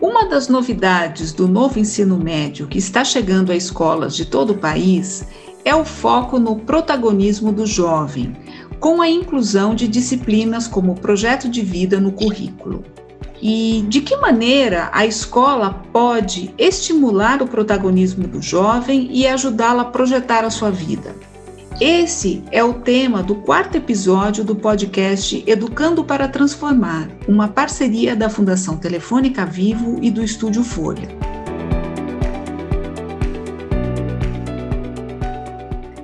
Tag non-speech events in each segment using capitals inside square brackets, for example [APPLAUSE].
Uma das novidades do novo ensino médio que está chegando a escolas de todo o país é o foco no protagonismo do jovem, com a inclusão de disciplinas como projeto de vida no currículo. E de que maneira a escola pode estimular o protagonismo do jovem e ajudá-lo a projetar a sua vida? Esse é o tema do quarto episódio do podcast Educando para Transformar, uma parceria da Fundação Telefônica Vivo e do Estúdio Folha.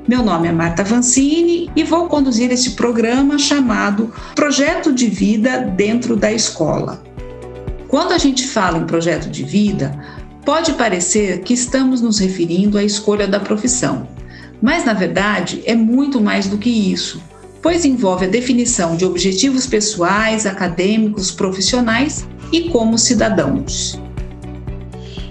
Meu nome é Marta Vancini e vou conduzir este programa chamado Projeto de Vida dentro da Escola. Quando a gente fala em projeto de vida, pode parecer que estamos nos referindo à escolha da profissão, mas na verdade é muito mais do que isso, pois envolve a definição de objetivos pessoais, acadêmicos, profissionais e como cidadãos.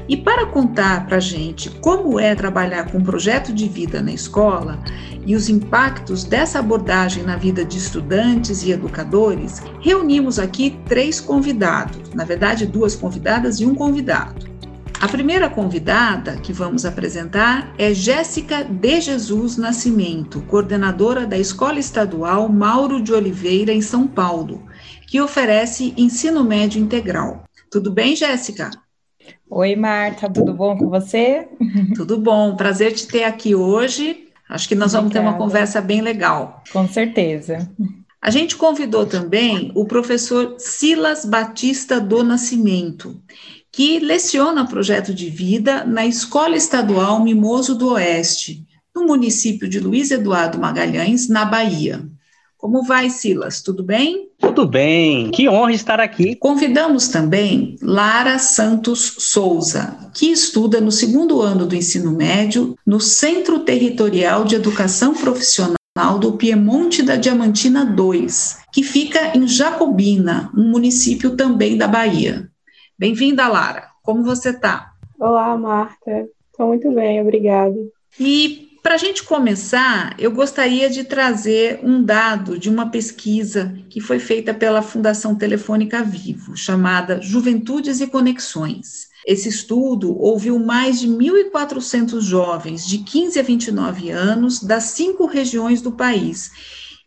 E para contar para a gente como é trabalhar com projeto de vida na escola e os impactos dessa abordagem na vida de estudantes e educadores, reunimos aqui três convidados, na verdade, duas convidadas e um convidado. A primeira convidada que vamos apresentar é Jéssica de Jesus Nascimento, coordenadora da Escola Estadual Mauro de Oliveira, em São Paulo, que oferece ensino médio integral. Tudo bem, Jéssica? Oi, Marta, tudo bom com você? Tudo bom, prazer te ter aqui hoje. Acho que nós vamos Obrigada. ter uma conversa bem legal. Com certeza. A gente convidou também o professor Silas Batista do Nascimento, que leciona projeto de vida na Escola Estadual Mimoso do Oeste, no município de Luiz Eduardo Magalhães, na Bahia. Como vai, Silas? Tudo bem? Tudo bem. Que honra estar aqui. Convidamos também Lara Santos Souza, que estuda no segundo ano do ensino médio no Centro Territorial de Educação Profissional do Piemonte da Diamantina 2, que fica em Jacobina, um município também da Bahia. Bem-vinda, Lara. Como você está? Olá, Marta. Estou muito bem, obrigada. E para a gente começar, eu gostaria de trazer um dado de uma pesquisa que foi feita pela Fundação Telefônica Vivo, chamada Juventudes e Conexões. Esse estudo ouviu mais de 1.400 jovens de 15 a 29 anos das cinco regiões do país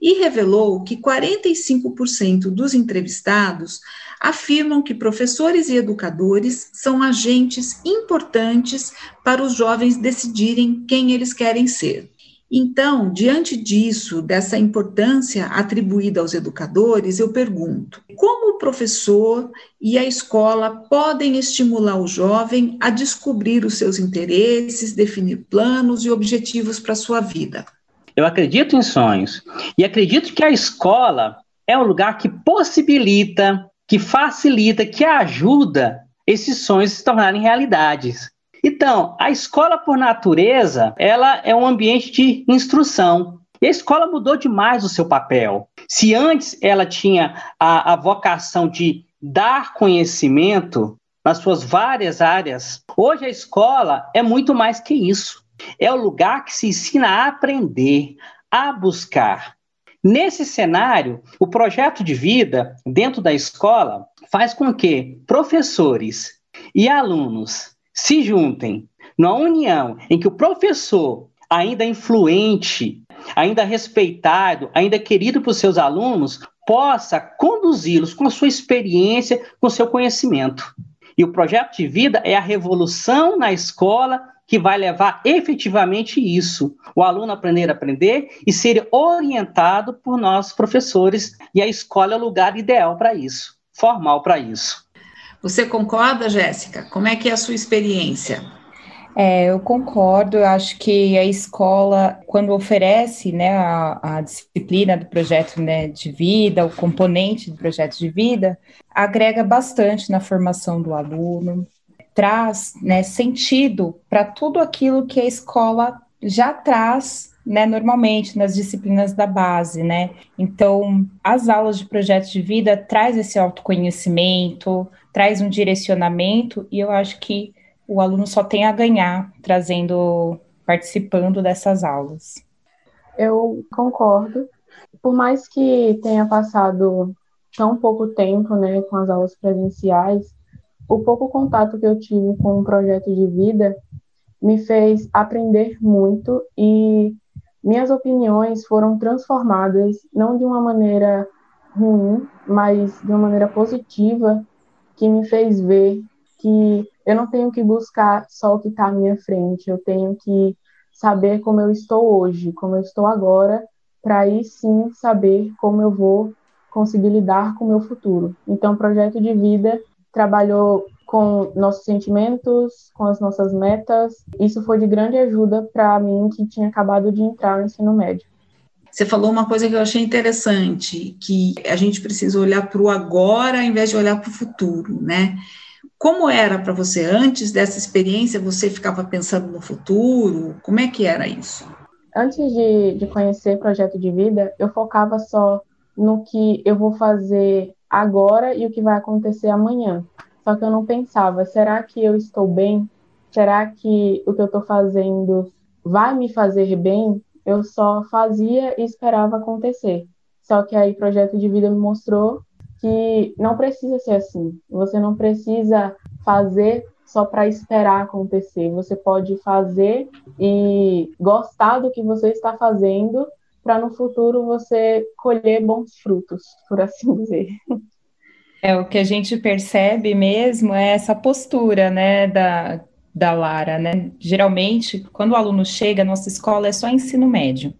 e revelou que 45% dos entrevistados afirmam que professores e educadores são agentes importantes para os jovens decidirem quem eles querem ser. Então, diante disso, dessa importância atribuída aos educadores, eu pergunto: como o professor e a escola podem estimular o jovem a descobrir os seus interesses, definir planos e objetivos para a sua vida? Eu acredito em sonhos e acredito que a escola é um lugar que possibilita que facilita, que ajuda esses sonhos se tornarem realidades. Então, a escola por natureza, ela é um ambiente de instrução. E a escola mudou demais o seu papel. Se antes ela tinha a, a vocação de dar conhecimento nas suas várias áreas, hoje a escola é muito mais que isso. É o lugar que se ensina a aprender, a buscar. Nesse cenário, o projeto de vida dentro da escola faz com que professores e alunos se juntem numa união em que o professor, ainda influente, ainda respeitado, ainda querido por seus alunos, possa conduzi-los com a sua experiência, com seu conhecimento. E o projeto de vida é a revolução na escola que vai levar efetivamente isso, o aluno aprender a aprender e ser orientado por nós professores, e a escola é o lugar ideal para isso, formal para isso. Você concorda, Jéssica? Como é que é a sua experiência? É, eu concordo, eu acho que a escola, quando oferece né, a, a, disciplina do projeto né, de vida, o componente do projeto de vida, agrega bastante na formação do aluno, traz né, sentido para tudo aquilo que a escola já traz né, normalmente nas disciplinas da base, né? Então, as aulas de projeto de vida traz esse autoconhecimento, traz um direcionamento e eu acho que o aluno só tem a ganhar trazendo participando dessas aulas. Eu concordo. Por mais que tenha passado tão pouco tempo né, com as aulas presenciais, o pouco contato que eu tive com o projeto de vida me fez aprender muito e minhas opiniões foram transformadas não de uma maneira ruim, mas de uma maneira positiva que me fez ver que eu não tenho que buscar só o que está à minha frente, eu tenho que saber como eu estou hoje, como eu estou agora, para aí sim saber como eu vou conseguir lidar com o meu futuro. Então, o projeto de vida trabalhou com nossos sentimentos, com as nossas metas. Isso foi de grande ajuda para mim que tinha acabado de entrar no ensino médio. Você falou uma coisa que eu achei interessante, que a gente precisa olhar para o agora ao invés de olhar para o futuro, né? Como era para você antes dessa experiência? Você ficava pensando no futuro? Como é que era isso? Antes de, de conhecer projeto de vida, eu focava só no que eu vou fazer agora e o que vai acontecer amanhã. Só que eu não pensava, será que eu estou bem? Será que o que eu estou fazendo vai me fazer bem? Eu só fazia e esperava acontecer. Só que aí projeto de vida me mostrou que não precisa ser assim. Você não precisa fazer só para esperar acontecer. Você pode fazer e gostar do que você está fazendo para no futuro você colher bons frutos, por assim dizer. É o que a gente percebe mesmo é essa postura, né, da, da Lara, né? Geralmente, quando o aluno chega, nossa escola é só ensino médio.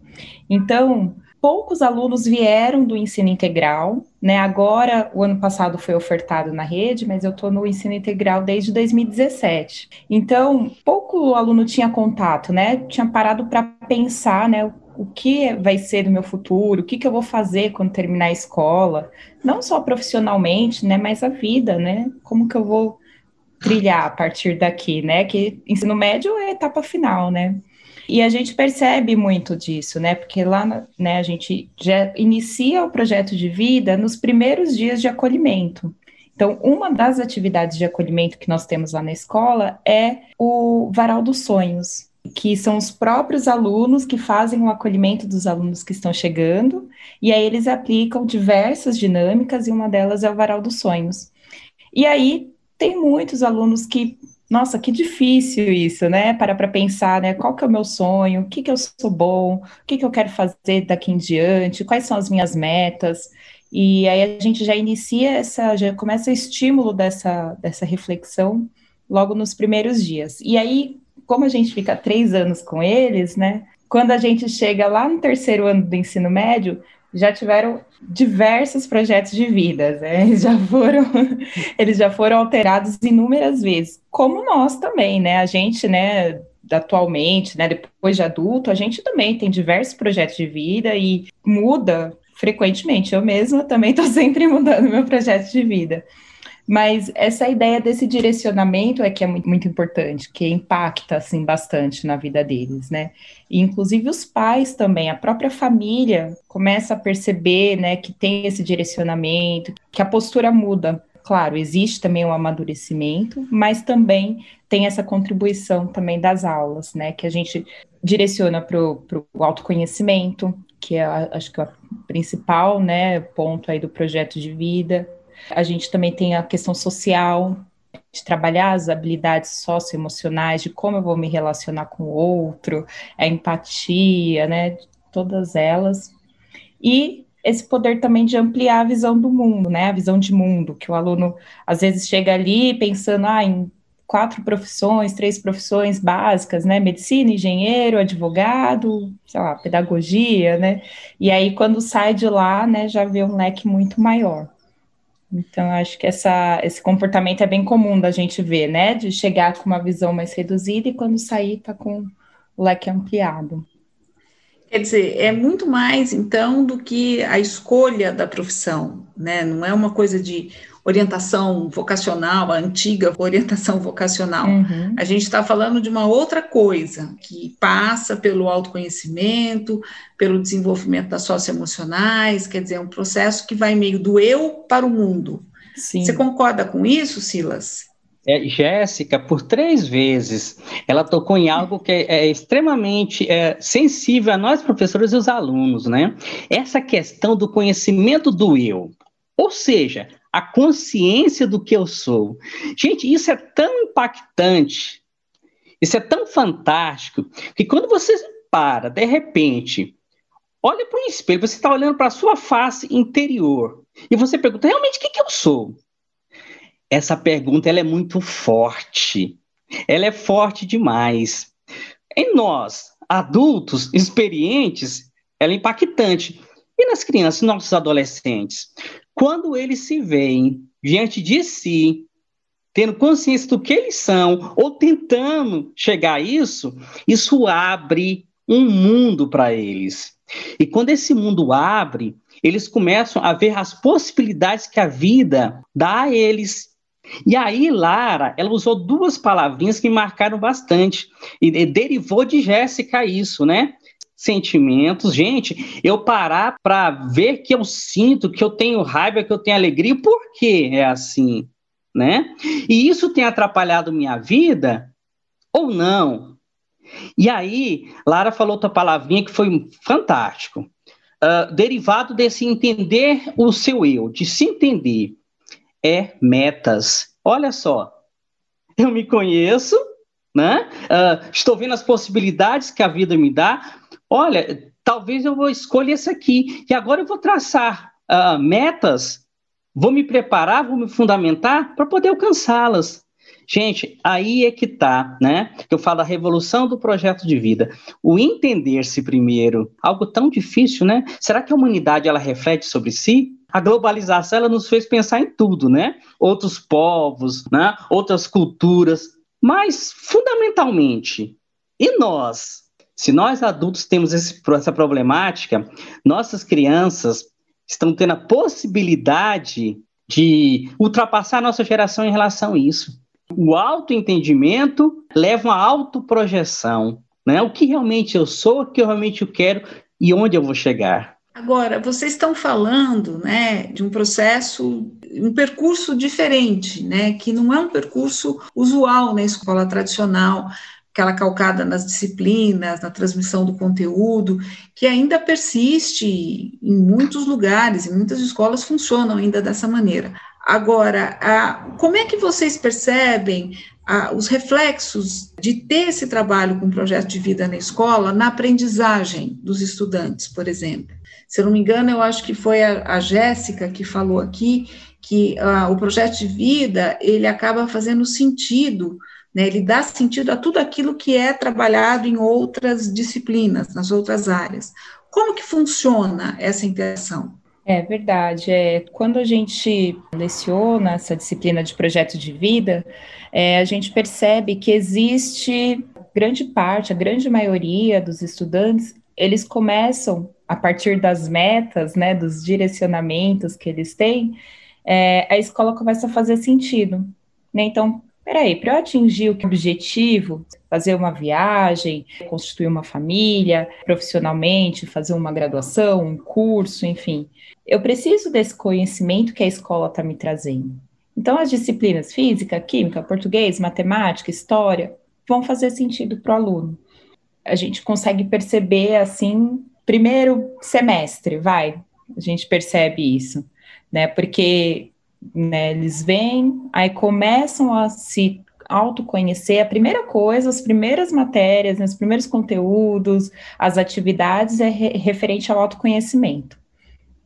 Então, poucos alunos vieram do ensino integral, né? Agora, o ano passado foi ofertado na rede, mas eu estou no ensino integral desde 2017. Então, pouco aluno tinha contato, né? Tinha parado para pensar, né? O que vai ser do meu futuro? O que, que eu vou fazer quando terminar a escola? Não só profissionalmente, né? Mas a vida, né? Como que eu vou trilhar a partir daqui, né? Que ensino médio é a etapa final, né? E a gente percebe muito disso, né? Porque lá, né, a gente já inicia o projeto de vida nos primeiros dias de acolhimento. Então, uma das atividades de acolhimento que nós temos lá na escola é o Varal dos Sonhos, que são os próprios alunos que fazem o acolhimento dos alunos que estão chegando, e aí eles aplicam diversas dinâmicas, e uma delas é o Varal dos Sonhos. E aí tem muitos alunos que nossa, que difícil isso, né? Para para pensar, né? Qual que é o meu sonho? O que que eu sou bom? O que que eu quero fazer daqui em diante? Quais são as minhas metas? E aí a gente já inicia essa, já começa o estímulo dessa, dessa reflexão logo nos primeiros dias. E aí, como a gente fica três anos com eles, né? Quando a gente chega lá no terceiro ano do ensino médio, já tiveram diversos projetos de vida, né? Eles [LAUGHS] já foram, eles já foram alterados inúmeras vezes, como nós também, né? A gente, né, atualmente, né, depois de adulto, a gente também tem diversos projetos de vida e muda frequentemente. Eu mesma também [LAUGHS] estou sempre mudando meu projeto de vida. Mas essa ideia desse direcionamento é que é muito, importante, que impacta assim bastante na vida deles, né? E, inclusive os pais também, a própria família começa a perceber, né, que tem esse direcionamento, que a postura muda. Claro, existe também um amadurecimento, mas também tem essa contribuição também das aulas, né, que a gente direciona para o autoconhecimento, que é, acho que é o principal, né, ponto aí do projeto de vida, a gente também tem a questão social, de trabalhar as habilidades socioemocionais, de como eu vou me relacionar com o outro, a empatia, né? Todas elas. E esse poder também de ampliar a visão do mundo, né? A visão de mundo, que o aluno às vezes chega ali pensando ah, em quatro profissões, três profissões básicas, né? Medicina, engenheiro, advogado, sei lá, pedagogia, né? E aí, quando sai de lá, né, já vê um leque muito maior. Então, acho que essa, esse comportamento é bem comum da gente ver, né? De chegar com uma visão mais reduzida e quando sair tá com o leque ampliado. Quer dizer, é muito mais, então, do que a escolha da profissão, né? Não é uma coisa de orientação vocacional, a antiga [LAUGHS] orientação vocacional. Uhum. A gente está falando de uma outra coisa, que passa pelo autoconhecimento, pelo desenvolvimento das socioemocionais, quer dizer, é um processo que vai meio do eu para o mundo. Sim. Você concorda com isso, Silas? é, Jéssica, por três vezes, ela tocou em algo que é, é extremamente é, sensível a nós, professores e os alunos, né? Essa questão do conhecimento do eu. Ou seja, a consciência do que eu sou. Gente, isso é tão impactante, isso é tão fantástico, que quando você para, de repente, olha para o espelho, você está olhando para a sua face interior, e você pergunta, realmente, o que, que eu sou? Essa pergunta ela é muito forte, ela é forte demais. Em nós, adultos, experientes, ela é impactante. E nas crianças, nossos adolescentes? Quando eles se veem diante de si, tendo consciência do que eles são, ou tentando chegar a isso, isso abre um mundo para eles. E quando esse mundo abre, eles começam a ver as possibilidades que a vida dá a eles. E aí, Lara, ela usou duas palavrinhas que me marcaram bastante, e, derivou de Jéssica isso, né? Sentimentos, gente, eu parar para ver que eu sinto, que eu tenho raiva, que eu tenho alegria, por que é assim, né? E isso tem atrapalhado minha vida ou não? E aí, Lara falou outra palavrinha que foi fantástico. Uh, derivado desse entender o seu eu, de se entender, é metas. Olha só, eu me conheço, né? Uh, estou vendo as possibilidades que a vida me dá. Olha, talvez eu vou escolher essa aqui. E agora eu vou traçar uh, metas, vou me preparar, vou me fundamentar para poder alcançá-las. Gente, aí é que tá, né? Eu falo da revolução do projeto de vida. O entender-se primeiro, algo tão difícil, né? Será que a humanidade ela reflete sobre si? A globalização ela nos fez pensar em tudo, né? Outros povos, né? Outras culturas, mas fundamentalmente, e nós? Se nós adultos temos esse, essa problemática, nossas crianças estão tendo a possibilidade de ultrapassar a nossa geração em relação a isso. O autoentendimento leva a autoprojeção, né? O que realmente eu sou, o que eu realmente eu quero e onde eu vou chegar. Agora, vocês estão falando, né, de um processo, um percurso diferente, né, que não é um percurso usual na escola tradicional, aquela calcada nas disciplinas, na transmissão do conteúdo, que ainda persiste em muitos lugares, em muitas escolas funcionam ainda dessa maneira. Agora, a, como é que vocês percebem a, os reflexos de ter esse trabalho com projeto de vida na escola na aprendizagem dos estudantes, por exemplo? Se eu não me engano, eu acho que foi a, a Jéssica que falou aqui que o projeto de vida ele acaba fazendo sentido, né, ele dá sentido a tudo aquilo que é trabalhado em outras disciplinas, nas outras áreas. Como que funciona essa interação? É verdade. É, quando a gente leciona essa disciplina de projeto de vida, é, a gente percebe que existe grande parte, a grande maioria dos estudantes, eles começam a partir das metas, né, dos direcionamentos que eles têm, é, a escola começa a fazer sentido. Né? Então, peraí, para eu atingir o objetivo, fazer uma viagem, constituir uma família, profissionalmente, fazer uma graduação, um curso, enfim, eu preciso desse conhecimento que a escola está me trazendo. Então, as disciplinas física, química, português, matemática, história, vão fazer sentido para o aluno. A gente consegue perceber, assim, primeiro semestre, vai, a gente percebe isso, né? Porque né, eles vêm, aí começam a se autoconhecer, a primeira coisa, as primeiras matérias, né, os primeiros conteúdos, as atividades é re referente ao autoconhecimento.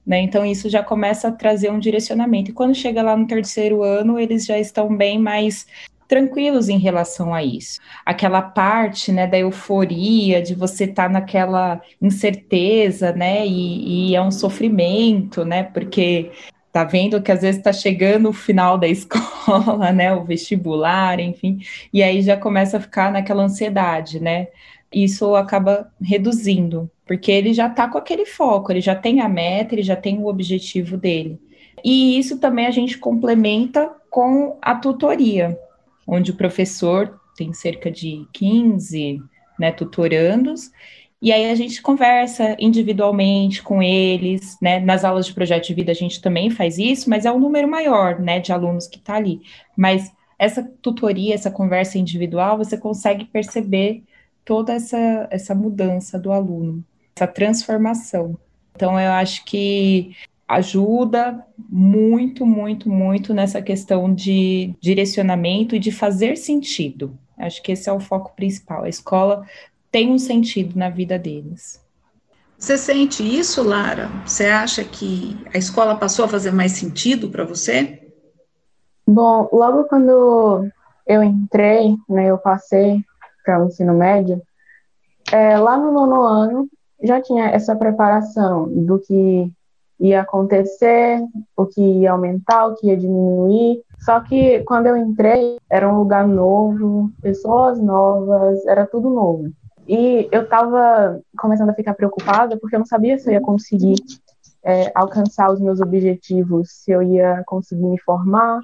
Né, então, isso já começa a trazer um direcionamento. E quando chega lá no terceiro ano, eles já estão bem mais tranquilos em relação a isso. Aquela parte, né, da euforia, de você estar tá naquela incerteza, né, e, e, é um sofrimento, né, porque tá vendo que às vezes está chegando o final da [LAUGHS] escola, né, o vestibular, enfim, e aí já começa a ficar naquela ansiedade, né? Isso acaba reduzindo, porque ele já está com aquele foco, ele já tem a meta, ele já tem o objetivo dele. E isso também a gente complementa com a tutoria, onde o professor tem cerca de 15 né, tutorandos, e aí a gente conversa individualmente com eles, né? Nas aulas de projeto de vida a gente também faz isso, mas é um número maior, né, de alunos que está ali. Mas essa tutoria, essa conversa individual, você consegue perceber toda essa, essa mudança do aluno, essa transformação. Então, eu acho que ajuda muito, muito, muito nessa questão de direcionamento e de fazer sentido. Acho que esse é o foco principal. A escola tem um sentido na vida deles. Você sente isso, Lara? Você acha que a escola passou a fazer mais sentido para você? Bom, logo quando eu entrei, né, eu passei para o ensino médio, é, lá no nono ano já tinha essa preparação do que ia acontecer, o que ia aumentar, o que ia diminuir. Só que quando eu entrei, era um lugar novo, pessoas novas, era tudo novo. E eu estava começando a ficar preocupada porque eu não sabia se eu ia conseguir é, alcançar os meus objetivos, se eu ia conseguir me formar,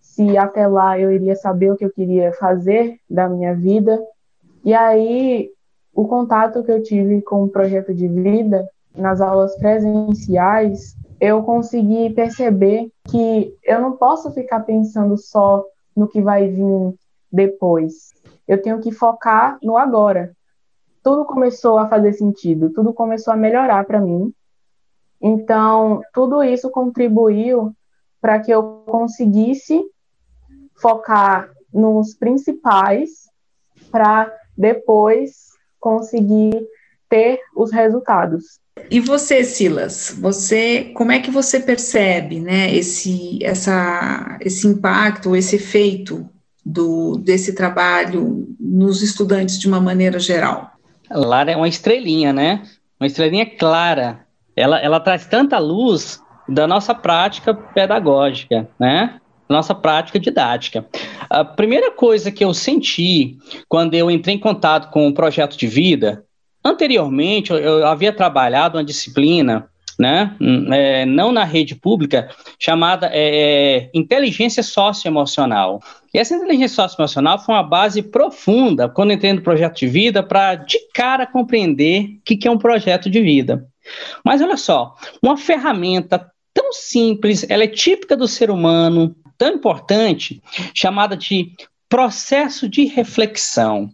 se até lá eu iria saber o que eu queria fazer da minha vida. E aí, o contato que eu tive com o projeto de vida nas aulas presenciais, eu consegui perceber que eu não posso ficar pensando só no que vai vir depois. Eu tenho que focar no agora. Tudo começou a fazer sentido, tudo começou a melhorar para mim. Então, tudo isso contribuiu para que eu conseguisse focar nos principais para depois conseguir ter os resultados. E você, Silas, você, como é que você percebe, né, esse, essa, esse impacto, esse efeito do, desse trabalho nos estudantes de uma maneira geral? Lara é uma estrelinha, né? Uma estrelinha clara. Ela, ela traz tanta luz da nossa prática pedagógica, né? nossa prática didática. A primeira coisa que eu senti quando eu entrei em contato com o projeto de vida, anteriormente eu, eu havia trabalhado uma disciplina, né, é, não na rede pública, chamada é, inteligência socioemocional. E essa inteligência socioemocional foi uma base profunda quando entrei no projeto de vida para de cara compreender o que, que é um projeto de vida. Mas olha só, uma ferramenta tão simples, ela é típica do ser humano, tão importante, chamada de processo de reflexão.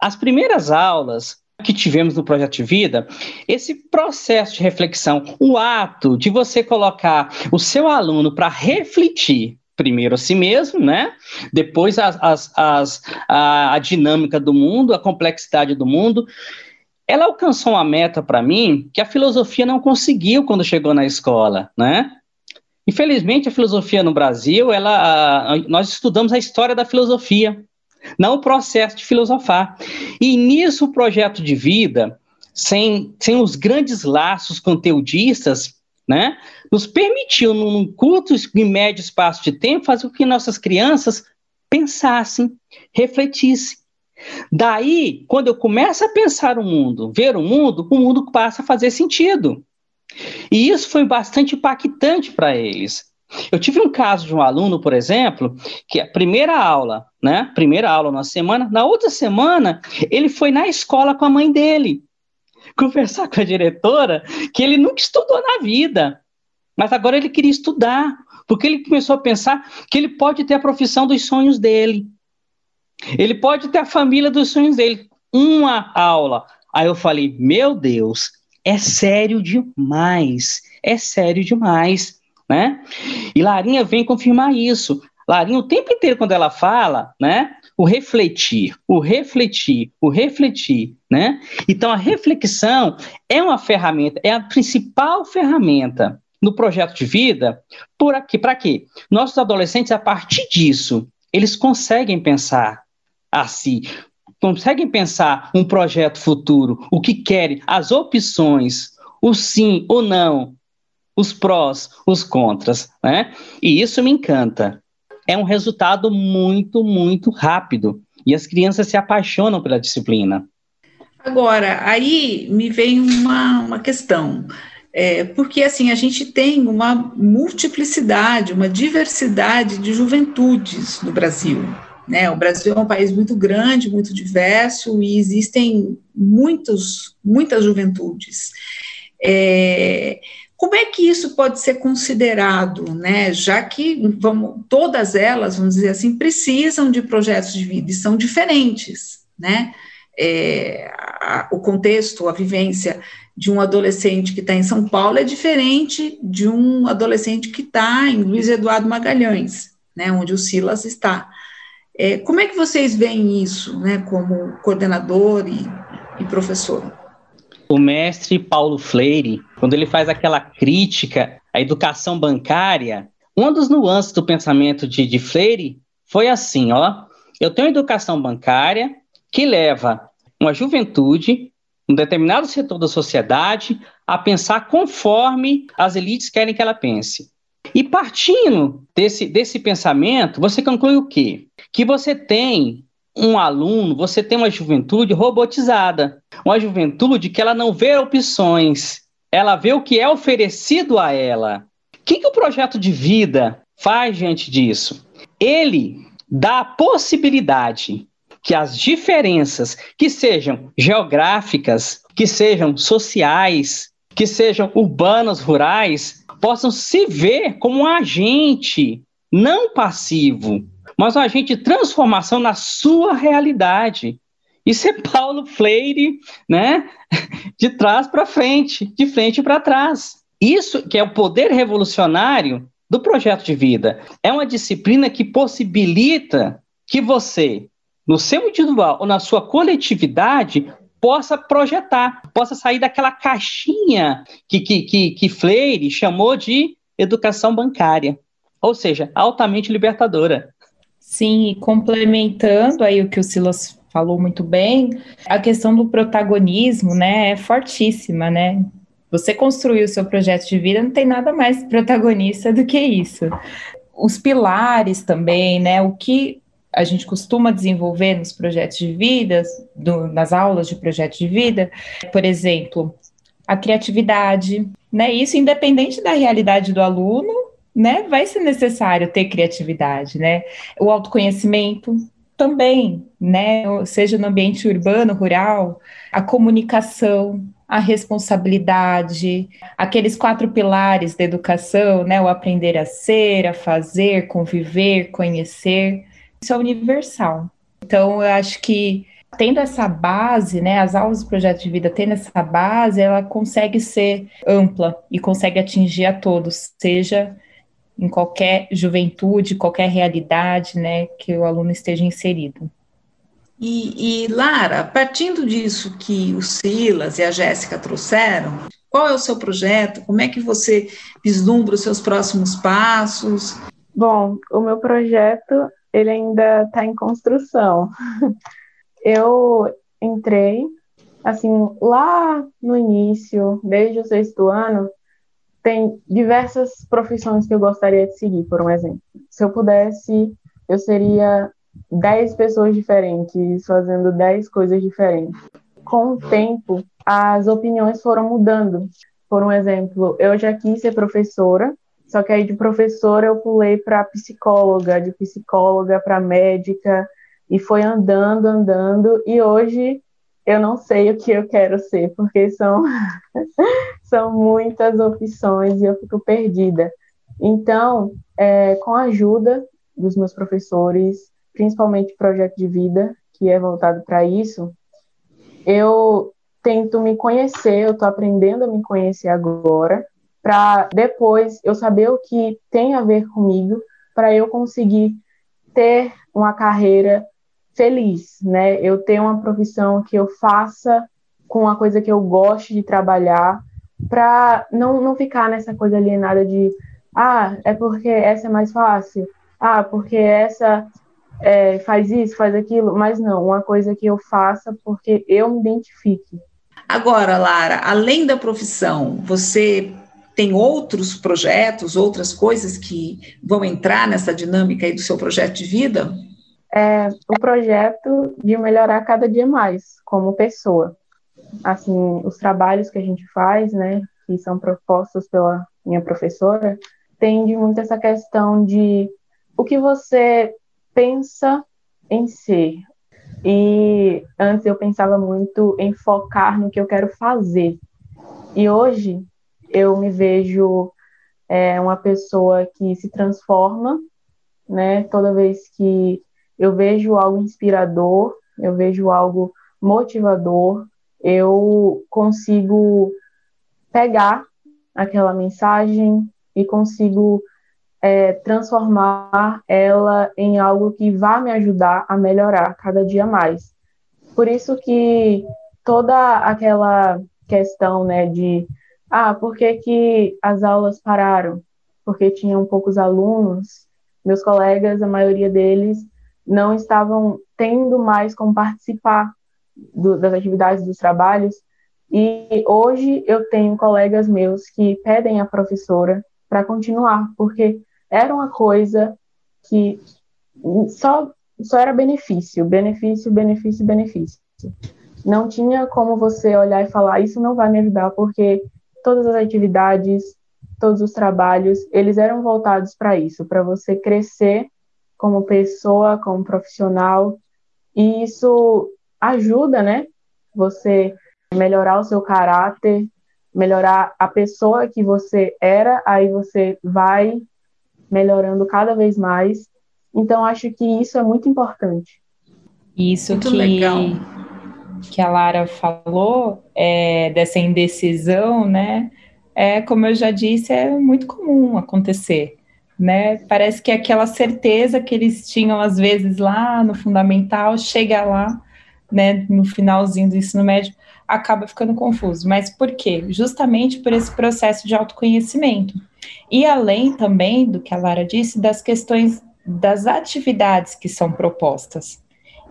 As primeiras aulas que tivemos no projeto vida, esse processo de reflexão, o ato de você colocar o seu aluno para refletir primeiro a si mesmo, né? Depois as, as, as, a, a dinâmica do mundo, a complexidade do mundo. Ela alcançou uma meta para mim que a filosofia não conseguiu quando chegou na escola, né? Infelizmente, a filosofia no Brasil, ela, a, nós estudamos a história da filosofia, não o processo de filosofar. E nisso, o projeto de vida, sem, sem os grandes laços conteudistas, né, nos permitiu, num curto e médio espaço de tempo, fazer com que nossas crianças pensassem, refletissem. Daí, quando eu começo a pensar o mundo, ver o mundo, o mundo passa a fazer sentido. E isso foi bastante impactante para eles. Eu tive um caso de um aluno, por exemplo, que a primeira aula, né? Primeira aula na semana, na outra semana, ele foi na escola com a mãe dele [LAUGHS] conversar com a diretora que ele nunca estudou na vida, mas agora ele queria estudar, porque ele começou a pensar que ele pode ter a profissão dos sonhos dele. Ele pode ter a família dos sonhos dele. Uma aula. Aí eu falei: "Meu Deus, é sério demais, é sério demais, né? E Larinha vem confirmar isso. Larinha, o tempo inteiro, quando ela fala, né? O refletir, o refletir, o refletir, né? Então, a reflexão é uma ferramenta, é a principal ferramenta no projeto de vida, por aqui, para quê? Nossos adolescentes, a partir disso, eles conseguem pensar assim, conseguem pensar um projeto futuro, o que querem, as opções, o sim ou não, os prós, os contras, né? E isso me encanta. É um resultado muito, muito rápido. E as crianças se apaixonam pela disciplina. Agora, aí me vem uma, uma questão. É, porque assim a gente tem uma multiplicidade, uma diversidade de juventudes no Brasil. Né? O Brasil é um país muito grande, muito diverso e existem muitos, muitas juventudes. É, Como é que isso pode ser considerado, né? Já que vamos, todas elas, vamos dizer assim, precisam de projetos de vida e são diferentes, né? É, a, o contexto, a vivência de um adolescente que está em São Paulo é diferente de um adolescente que está em Luiz Eduardo Magalhães, né? Onde o Silas está. É, como é que vocês veem isso, né? Como coordenador e, e professor? O mestre Paulo Freire, quando ele faz aquela crítica à educação bancária, uma das nuances do pensamento de, de Freire foi assim, ó, eu tenho educação bancária que leva uma juventude, um determinado setor da sociedade, a pensar conforme as elites querem que ela pense. E partindo desse, desse pensamento, você conclui o quê? Que você tem um aluno, você tem uma juventude robotizada, uma juventude que ela não vê opções, ela vê o que é oferecido a ela. O que, que o projeto de vida faz diante disso? Ele dá a possibilidade que as diferenças, que sejam geográficas, que sejam sociais, que sejam urbanas, rurais, possam se ver como um agente não passivo, mas um agente de transformação na sua realidade. Isso é Paulo Freire, né? [LAUGHS] De trás para frente, de frente para trás. Isso que é o poder revolucionário do projeto de vida. É uma disciplina que possibilita que você, no seu individual ou na sua coletividade, possa projetar, possa sair daquela caixinha que, que, que, que Freire chamou de educação bancária. Ou seja, altamente libertadora. Sim, complementando aí o que o Silas falou muito bem, a questão do protagonismo, né, é fortíssima, né? Você construiu o seu projeto de vida, não tem nada mais protagonista do que isso. Os pilares também, né? O que a gente costuma desenvolver nos projetos de vida, do, nas aulas de projeto de vida, por exemplo, a criatividade, né? Isso independente da realidade do aluno né, vai ser necessário ter criatividade, né? O autoconhecimento também, né, seja no ambiente urbano, rural, a comunicação, a responsabilidade, aqueles quatro pilares da educação, né, o aprender a ser, a fazer, conviver, conhecer, isso é universal. Então, eu acho que tendo essa base, né, as aulas do projeto de vida tendo essa base, ela consegue ser ampla e consegue atingir a todos, seja em qualquer juventude, qualquer realidade, né, que o aluno esteja inserido. E, e Lara, partindo disso que o Silas e a Jéssica trouxeram, qual é o seu projeto? Como é que você vislumbra os seus próximos passos? Bom, o meu projeto ele ainda está em construção. [LAUGHS] Eu entrei assim lá no início, desde o sexto ano, tem diversas profissões que eu gostaria de seguir, por um exemplo. Se eu pudesse, eu seria 10 pessoas diferentes, fazendo 10 coisas diferentes. Com o tempo, as opiniões foram mudando. Por um exemplo, eu já quis ser professora, só que aí de professora eu pulei para psicóloga, de psicóloga para médica, e foi andando, andando, e hoje eu não sei o que eu quero ser, porque são, [LAUGHS] são muitas opções e eu fico perdida. Então, é, com a ajuda dos meus professores, principalmente projeto de vida, que é voltado para isso, eu tento me conhecer, eu estou aprendendo a me conhecer agora, para depois eu saber o que tem a ver comigo, para eu conseguir ter uma carreira feliz, né? Eu tenho uma profissão que eu faça com uma coisa que eu goste de trabalhar, para não, não ficar nessa coisa alienada de ah, é porque essa é mais fácil, ah, porque essa é, faz isso, faz aquilo, mas não, uma coisa que eu faça porque eu me identifique. Agora, Lara, além da profissão, você tem outros projetos, outras coisas que vão entrar nessa dinâmica aí do seu projeto de vida? É o projeto de melhorar cada dia mais como pessoa. Assim, os trabalhos que a gente faz, né, que são propostos pela minha professora, tende muito essa questão de o que você pensa em ser. E antes eu pensava muito em focar no que eu quero fazer. E hoje eu me vejo é, uma pessoa que se transforma, né? Toda vez que eu vejo algo inspirador, eu vejo algo motivador, eu consigo pegar aquela mensagem e consigo é, transformar ela em algo que vá me ajudar a melhorar cada dia mais. Por isso que toda aquela questão, né, de ah, por que, que as aulas pararam? Porque tinham poucos alunos. Meus colegas, a maioria deles, não estavam tendo mais como participar do, das atividades dos trabalhos. E hoje eu tenho colegas meus que pedem à professora para continuar, porque era uma coisa que só, só era benefício, benefício, benefício, benefício. Não tinha como você olhar e falar, isso não vai me ajudar, porque todas as atividades, todos os trabalhos, eles eram voltados para isso, para você crescer como pessoa, como profissional, e isso ajuda, né? Você melhorar o seu caráter, melhorar a pessoa que você era, aí você vai melhorando cada vez mais. Então, acho que isso é muito importante. Isso muito que, legal. que a Lara falou, é, dessa indecisão, né? É, como eu já disse, é muito comum acontecer. Né? Parece que aquela certeza que eles tinham às vezes lá no fundamental chega lá, né, no finalzinho do ensino médio, acaba ficando confuso. Mas por quê? Justamente por esse processo de autoconhecimento. E além também do que a Lara disse, das questões das atividades que são propostas.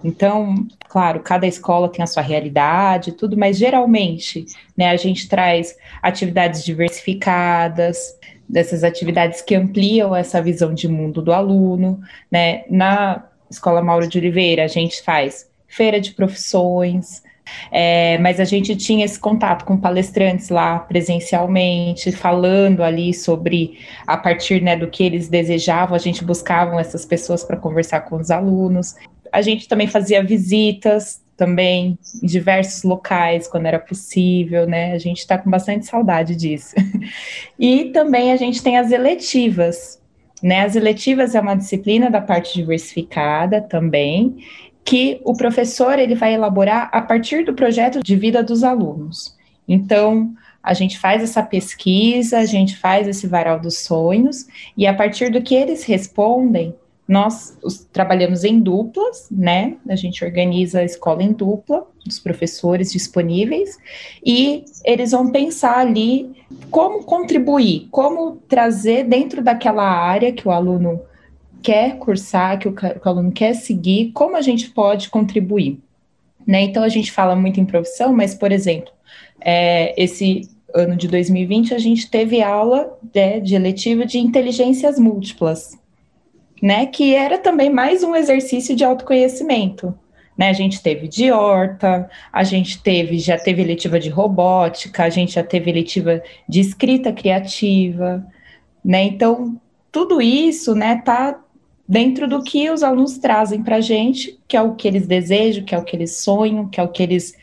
Então, claro, cada escola tem a sua realidade, tudo, mas geralmente, né, a gente traz atividades diversificadas, dessas atividades que ampliam essa visão de mundo do aluno, né? Na Escola Mauro de Oliveira, a gente faz feira de profissões, é, mas a gente tinha esse contato com palestrantes lá presencialmente, falando ali sobre a partir né, do que eles desejavam, a gente buscava essas pessoas para conversar com os alunos. A gente também fazia visitas também em diversos locais quando era possível, né? A gente está com bastante saudade disso. [LAUGHS] e também a gente tem as eletivas, né? As eletivas é uma disciplina da parte diversificada também, que o professor ele vai elaborar a partir do projeto de vida dos alunos. Então, a gente faz essa pesquisa, a gente faz esse varal dos sonhos, e a partir do que eles respondem, nós os, trabalhamos em duplas, né? A gente organiza a escola em dupla, os professores disponíveis, e eles vão pensar ali como contribuir, como trazer dentro daquela área que o aluno quer cursar, que o, que o aluno quer seguir, como a gente pode contribuir. Né? Então, a gente fala muito em profissão, mas, por exemplo, é, esse ano de 2020, a gente teve aula né, de eletiva de inteligências múltiplas, né? Que era também mais um exercício de autoconhecimento. Né, a gente teve de horta, a gente teve, já teve eletiva de robótica, a gente já teve eletiva de escrita criativa, né? Então, tudo isso, né, tá dentro do que os alunos trazem para a gente, que é o que eles desejam, que é o que eles sonham, que é o que eles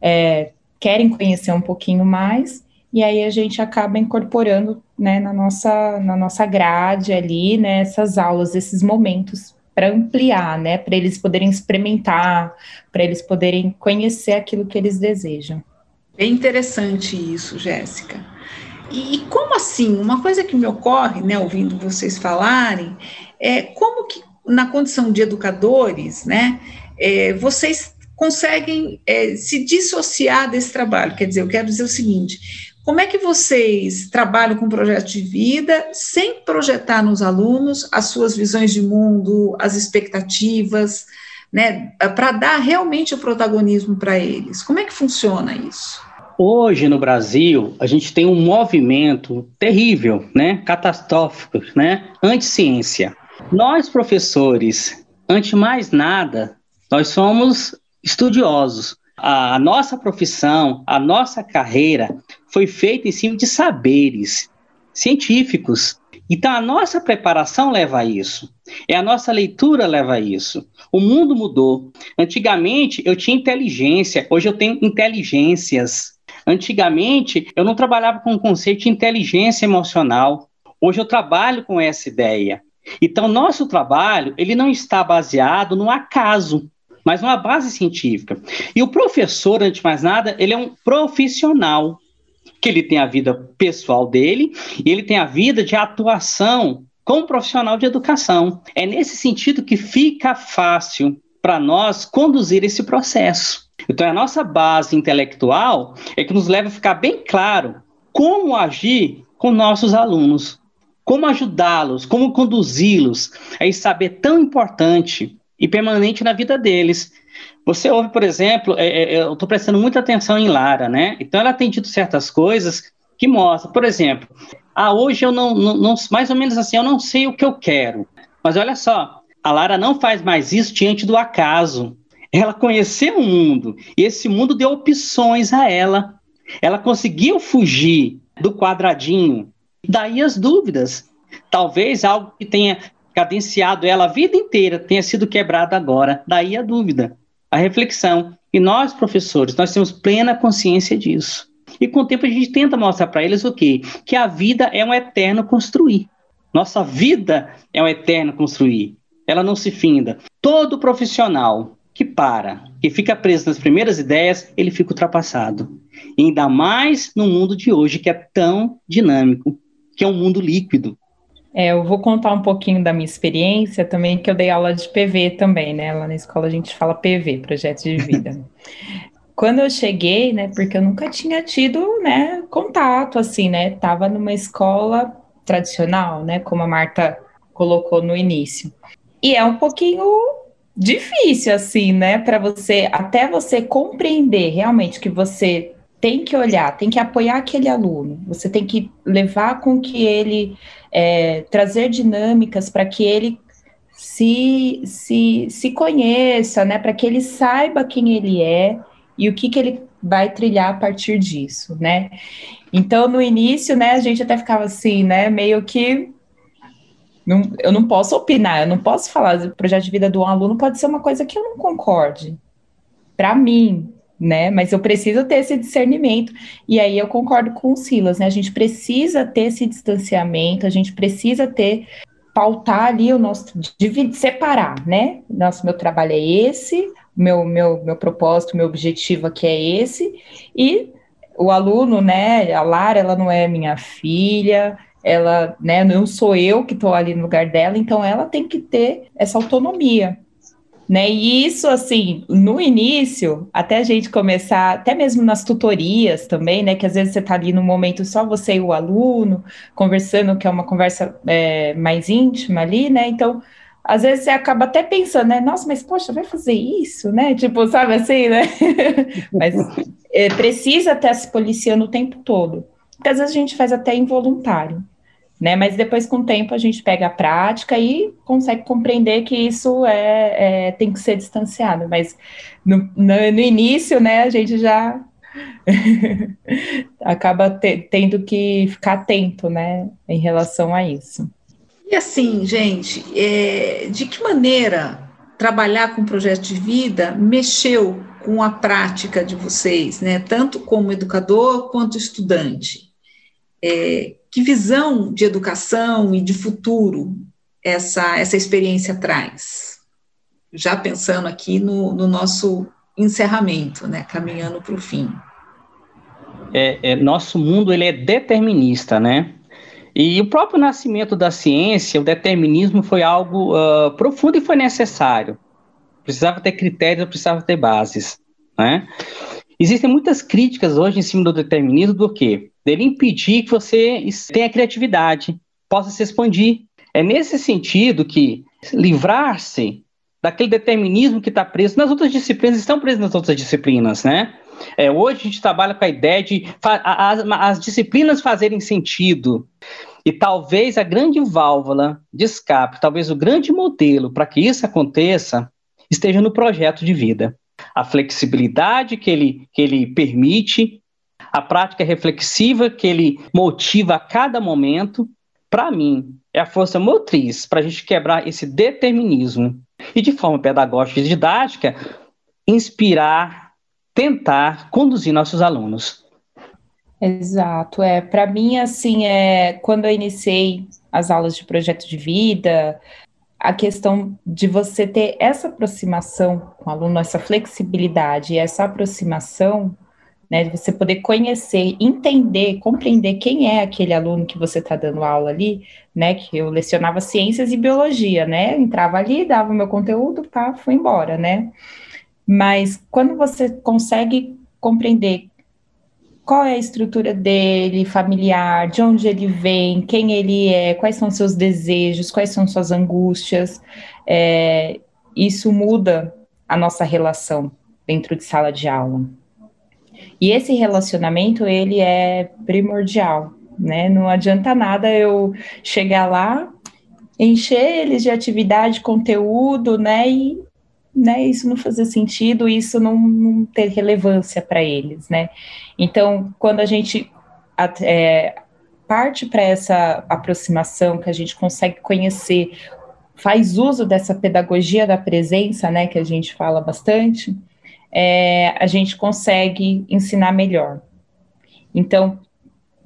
é, querem conhecer um pouquinho mais, e aí a gente acaba incorporando né, na, nossa, na nossa grade ali, né, essas aulas, esses momentos para ampliar, né, para eles poderem experimentar, para eles poderem conhecer aquilo que eles desejam. É interessante isso, Jéssica. E, e como assim? Uma coisa que me ocorre, né, ouvindo vocês falarem, é, como que, na condição de educadores, né, é, vocês conseguem é, se dissociar desse trabalho? Quer dizer, eu quero dizer o seguinte: como é que vocês trabalham com projeto de vida sem projetar nos alunos as suas visões de mundo, as expectativas, né, para dar realmente o protagonismo para eles? Como é que funciona isso? Hoje no Brasil, a gente tem um movimento terrível, né, catastrófico, né, anti-ciência. Nós, professores, antes mais nada, nós somos estudiosos. A nossa profissão, a nossa carreira foi feita em cima de saberes científicos. Então, a nossa preparação leva a isso. É a nossa leitura leva a isso. O mundo mudou. Antigamente, eu tinha inteligência, hoje eu tenho inteligências. Antigamente, eu não trabalhava com o conceito de inteligência emocional. Hoje eu trabalho com essa ideia. Então, nosso trabalho, ele não está baseado no acaso, mas numa base científica. E o professor, antes de mais nada, ele é um profissional, que ele tem a vida pessoal dele e ele tem a vida de atuação como profissional de educação. É nesse sentido que fica fácil para nós conduzir esse processo. Então, a nossa base intelectual é que nos leva a ficar bem claro como agir com nossos alunos, como ajudá-los, como conduzi-los a esse saber tão importante e permanente na vida deles. Você ouve, por exemplo, é, é, é eu estou prestando muita atenção em Lara, né? Então, ela tem dito certas coisas que mostram, por exemplo, ah, hoje eu não, não, não, mais ou menos assim, eu não sei o que eu quero. Mas olha só, a Lara não faz mais isso diante do acaso. Ela conheceu o mundo e esse mundo deu opções a ela. Ela conseguiu fugir do quadradinho. Daí as dúvidas. Talvez algo que tenha cadenciado ela a vida inteira tenha sido quebrado agora. Daí a dúvida, a reflexão. E nós, professores, nós temos plena consciência disso. E com o tempo a gente tenta mostrar para eles o quê? Que a vida é um eterno construir. Nossa vida é um eterno construir. Ela não se finda. Todo profissional que para, que fica preso nas primeiras ideias, ele fica ultrapassado. E ainda mais no mundo de hoje, que é tão dinâmico, que é um mundo líquido. É, eu vou contar um pouquinho da minha experiência também, que eu dei aula de PV também, né? Lá na escola a gente fala PV, Projeto de Vida. [LAUGHS] Quando eu cheguei, né, porque eu nunca tinha tido, né, contato, assim, né? Tava numa escola tradicional, né, como a Marta colocou no início. E é um pouquinho difícil, assim, né? Para você, até você compreender realmente que você tem que olhar, tem que apoiar aquele aluno, você tem que levar com que ele é, trazer dinâmicas para que ele se, se, se conheça, né? Para que ele saiba quem ele é e o que, que ele vai trilhar a partir disso, né? Então, no início, né, a gente até ficava assim, né, meio que não, eu não posso opinar, eu não posso falar. O projeto de vida do aluno pode ser uma coisa que eu não concorde. Para mim, né? Mas eu preciso ter esse discernimento. E aí eu concordo com o Silas, né? A gente precisa ter esse distanciamento, a gente precisa ter pautar ali o nosso dividir, separar, né? Nosso meu trabalho é esse, meu meu meu propósito, meu objetivo aqui é esse e o aluno, né? A Lara, ela não é minha filha, ela, né, não sou eu que estou ali no lugar dela, então ela tem que ter essa autonomia, né? E isso, assim, no início, até a gente começar, até mesmo nas tutorias também, né? Que às vezes você está ali no momento só você e o aluno conversando, que é uma conversa é, mais íntima ali, né? Então, às vezes você acaba até pensando, né? Nossa, mas poxa, vai fazer isso, né? [LAUGHS] Tipo, sabe assim, né? [LAUGHS] mas é, precisa estar se policiando o tempo todo. Porque às vezes a gente faz até involuntário né? Mas depois, com o tempo, a gente pega a prática e consegue compreender que isso é, é tem que ser distanciado. Mas no, no, no início, né, a gente já [LAUGHS] acaba te, tendo que ficar atento, né, em relação a isso. E assim, gente, é, de que maneira trabalhar com projeto de vida mexeu com a prática de vocês, né, tanto como educador quanto estudante? É, que visão de educação e de futuro essa, essa experiência traz? Já pensando aqui no, no nosso encerramento, né, caminhando para o fim. É, é, nosso mundo ele é determinista, né? E o próprio nascimento da ciência, o determinismo foi algo uh, profundo e foi necessário. Precisava ter critérios, precisava ter bases, né? Existem muitas críticas hoje em cima do determinismo, do quê? Dele impedir que você tenha criatividade, possa se expandir. É nesse sentido que livrar-se daquele determinismo que está preso nas outras disciplinas, estão presos nas outras disciplinas, né? É, hoje a gente trabalha com a ideia de as, as disciplinas fazerem sentido. E talvez a grande válvula de escape, talvez o grande modelo para que isso aconteça, esteja no projeto de vida. A flexibilidade que ele, que ele permite a prática reflexiva que ele motiva a cada momento, para mim, é a força motriz para a gente quebrar esse determinismo e, de forma pedagógica e didática, inspirar, tentar conduzir nossos alunos. Exato, é. Para mim, assim, é quando eu iniciei as aulas de projeto de vida, a questão de você ter essa aproximação com o aluno, essa flexibilidade, essa aproximação, né, de você poder conhecer, entender, compreender quem é aquele aluno que você está dando aula ali, né, que eu lecionava ciências e biologia, né, eu entrava ali, dava o meu conteúdo, pá, fui embora, né, mas quando você consegue compreender qual é a estrutura dele, familiar, de onde ele vem, quem ele é, quais são seus desejos, quais são suas angústias. É, isso muda a nossa relação dentro de sala de aula. E esse relacionamento, ele é primordial, né? Não adianta nada eu chegar lá, encher eles de atividade, conteúdo, né? E né, isso não fazer sentido, isso não, não ter relevância para eles, né? Então, quando a gente é, parte para essa aproximação, que a gente consegue conhecer, faz uso dessa pedagogia da presença, né, que a gente fala bastante, é, a gente consegue ensinar melhor. Então,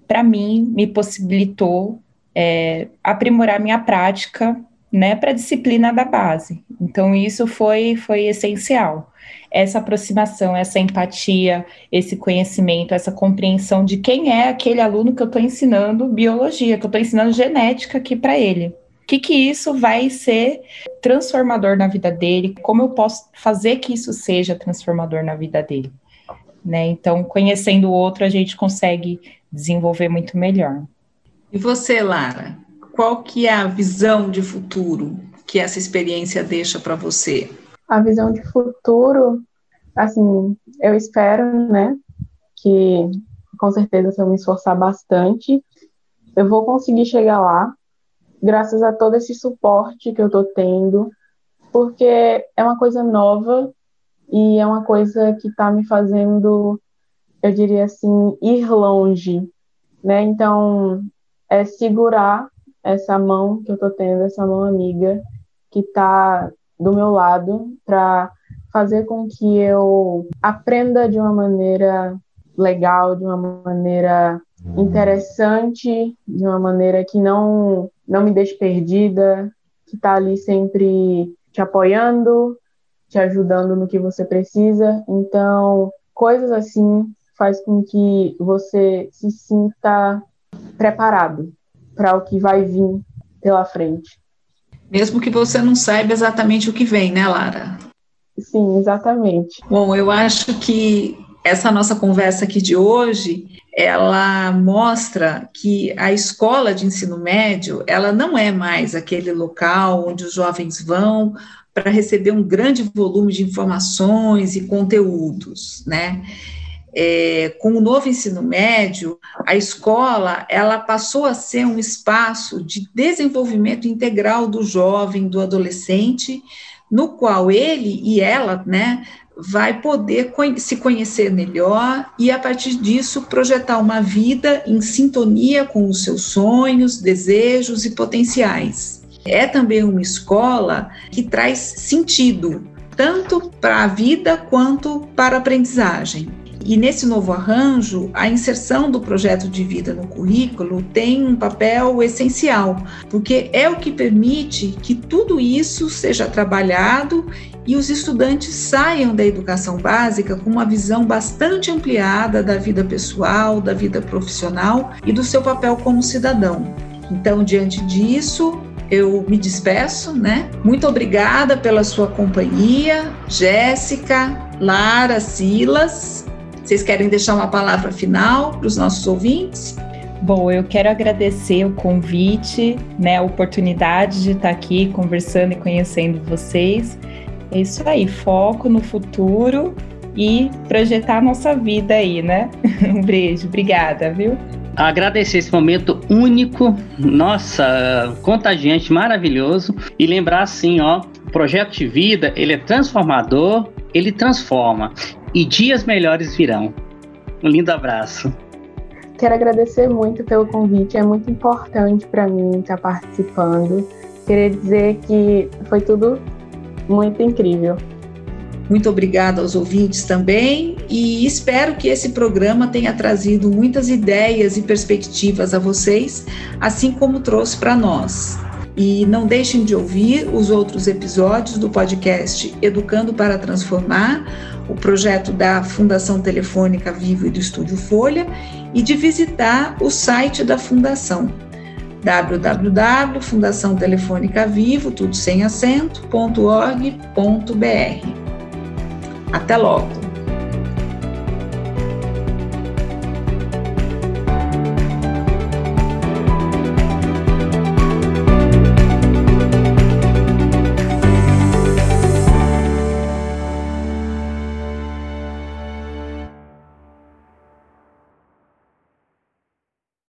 para mim, me possibilitou é, aprimorar minha prática né, para a disciplina da base. Então, isso foi, foi essencial. Essa aproximação, essa empatia, esse conhecimento, essa compreensão de quem é aquele aluno que eu estou ensinando biologia, que eu estou ensinando genética aqui para ele. O que, que isso vai ser transformador na vida dele? Como eu posso fazer que isso seja transformador na vida dele? Né? Então, conhecendo o outro, a gente consegue desenvolver muito melhor. E você, Lara? qual que é a visão de futuro que essa experiência deixa para você? A visão de futuro, assim, eu espero, né, que com certeza se eu me esforçar bastante, eu vou conseguir chegar lá, graças a todo esse suporte que eu tô tendo, porque é uma coisa nova e é uma coisa que está me fazendo, eu diria assim, ir longe, né? Então, é segurar essa mão que eu tô tendo, essa mão amiga que tá do meu lado para fazer com que eu aprenda de uma maneira legal, de uma maneira interessante, de uma maneira que não não me deixe perdida, que tá ali sempre te apoiando, te ajudando no que você precisa. Então, coisas assim faz com que você se sinta preparado para o que vai vir pela frente. Mesmo que você não saiba exatamente o que vem, né, Lara? Sim, exatamente. Bom, eu acho que essa nossa conversa aqui de hoje, ela mostra que a escola de ensino médio, ela não é mais aquele local onde os jovens vão para receber um grande volume de informações e conteúdos, né? é, com o novo ensino médio, a escola ela passou a ser um espaço de desenvolvimento integral do jovem, do adolescente, no qual ele e ela, né, vai poder se conhecer melhor e a partir disso projetar uma vida em sintonia com os seus sonhos, desejos e potenciais. É também uma escola que traz sentido tanto para a vida quanto para a aprendizagem. E nesse novo arranjo, a inserção do projeto de vida no currículo tem um papel essencial, porque é o que permite que tudo isso seja trabalhado e os estudantes saiam da educação básica com uma visão bastante ampliada da vida pessoal, da vida profissional e do seu papel como cidadão. Então, diante disso, eu me despeço, né? Muito obrigada pela sua companhia, Jéssica, Lara, Silas. Vocês querem deixar uma palavra final para os nossos ouvintes? Bom, eu quero agradecer o convite, né, a oportunidade de estar aqui conversando e conhecendo vocês. É isso aí, foco no futuro e projetar a nossa vida aí, né? [LAUGHS] Um beijo, obrigada, viu? Agradecer esse momento único, nossa, contagiante, maravilhoso e lembrar assim, ó, o projeto de vida, ele é transformador, ele transforma e dias melhores virão. Um lindo abraço. Quero agradecer muito pelo convite, é muito importante para mim estar participando. Queria dizer que foi tudo muito incrível. Muito obrigada aos ouvintes também e espero que esse programa tenha trazido muitas ideias e perspectivas a vocês, assim como trouxe para nós. E não deixem de ouvir os outros episódios do podcast Educando para Transformar, o projeto da Fundação Telefônica Vivo e do Estúdio Folha, e de visitar o site da Fundação www.fundaçãotelefonica.vivo, tudo sem acento.org.br. Até logo!